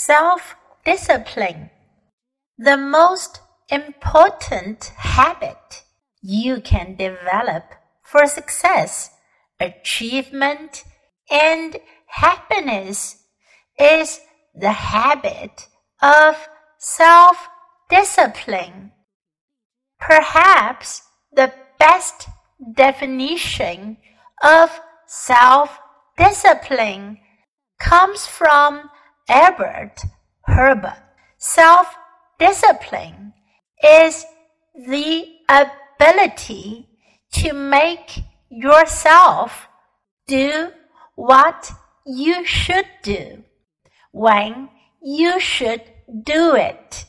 Self discipline. The most important habit you can develop for success, achievement, and happiness is the habit of self discipline. Perhaps the best definition of self discipline comes from Elbert Hubbard. Self discipline is the ability to make yourself do what you should do when you should do it,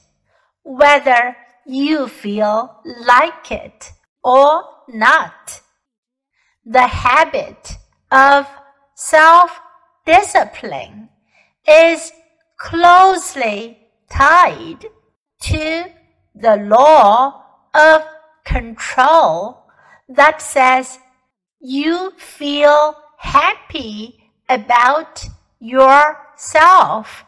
whether you feel like it or not. The habit of self discipline is closely tied to the law of control that says you feel happy about yourself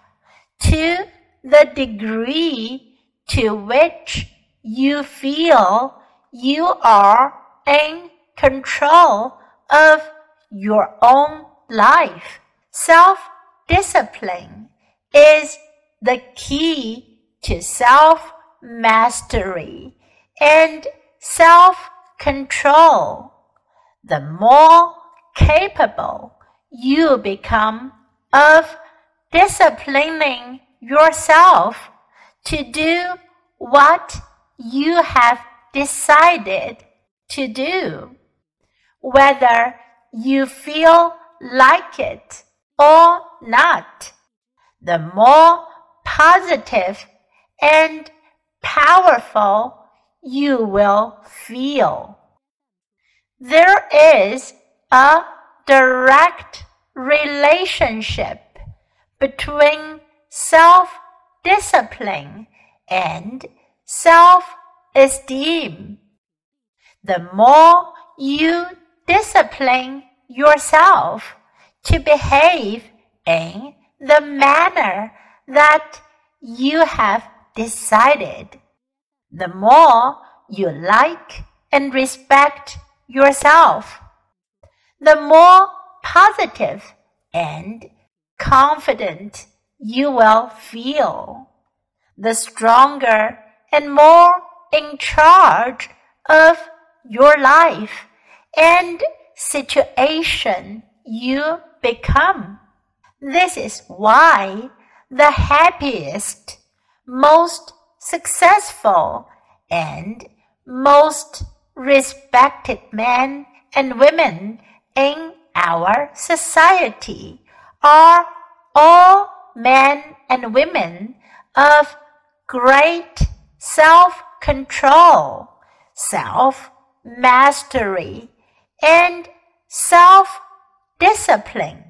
to the degree to which you feel you are in control of your own life. Self discipline is the key to self mastery and self control. The more capable you become of disciplining yourself to do what you have decided to do, whether you feel like it or not, the more positive and powerful you will feel. There is a direct relationship between self discipline and self esteem. The more you discipline yourself to behave in the manner that you have decided, the more you like and respect yourself, the more positive and confident you will feel, the stronger and more in charge of your life and situation you become. This is why the happiest, most successful, and most respected men and women in our society are all men and women of great self control, self mastery, and self discipline.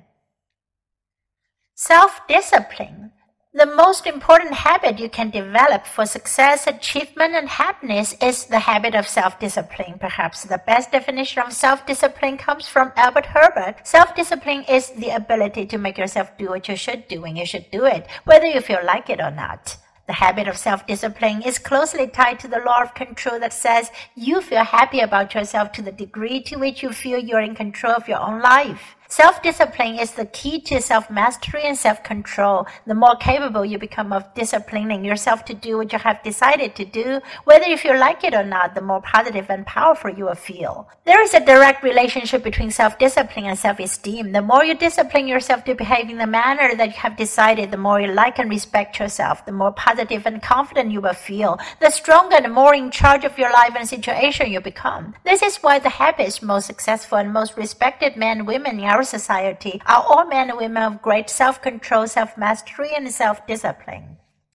Self discipline the most important habit you can develop for success, achievement, and happiness is the habit of self discipline. Perhaps the best definition of self discipline comes from Elbert Hubbard. Self discipline is the ability to make yourself do what you should do when you should do it, whether you feel like it or not. The habit of self discipline is closely tied to the law of control that says you feel happy about yourself to the degree to which you feel you're in control of your own life. Self discipline is the key to self mastery and self control. The more capable you become of disciplining yourself to do what you have decided to do, whether if you like it or not, the more positive and powerful you will feel. There is a direct relationship between self discipline and self esteem. The more you discipline yourself to behave in the manner that you have decided, the more you like and respect yourself, the more positive and confident you will feel, the stronger and more in charge of your life and situation you become. This is why the happiest, most successful, and most respected men and women in our our society are all men and women of great self control, self mastery, and self discipline.